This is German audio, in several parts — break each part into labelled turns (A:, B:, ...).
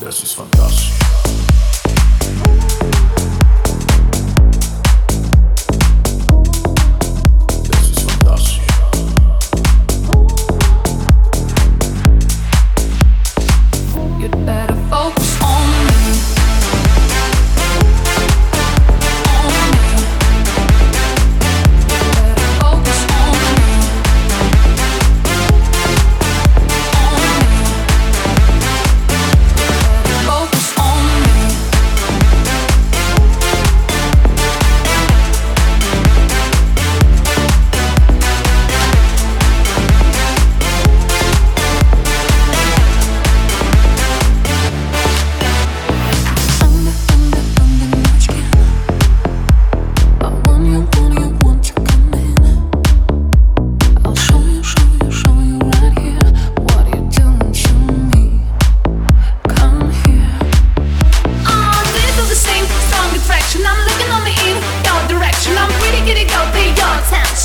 A: Das ist fantastisch.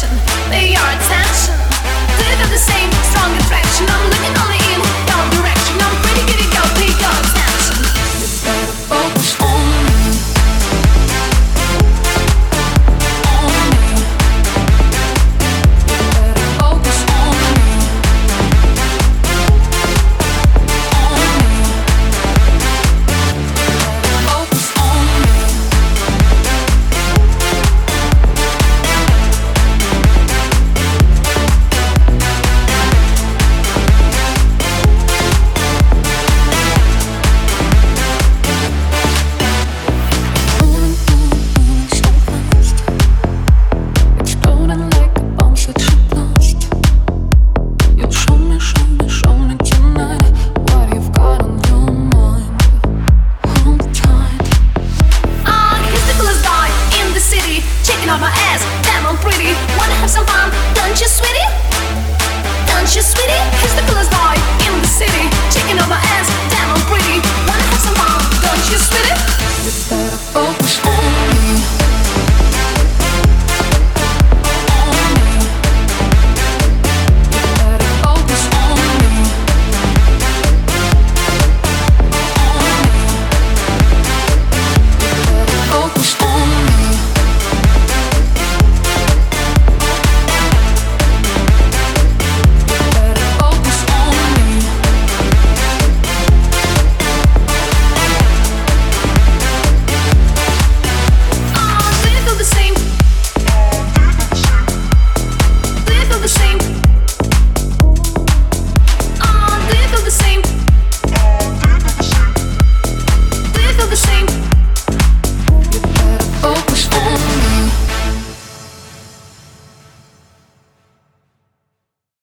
B: Attention,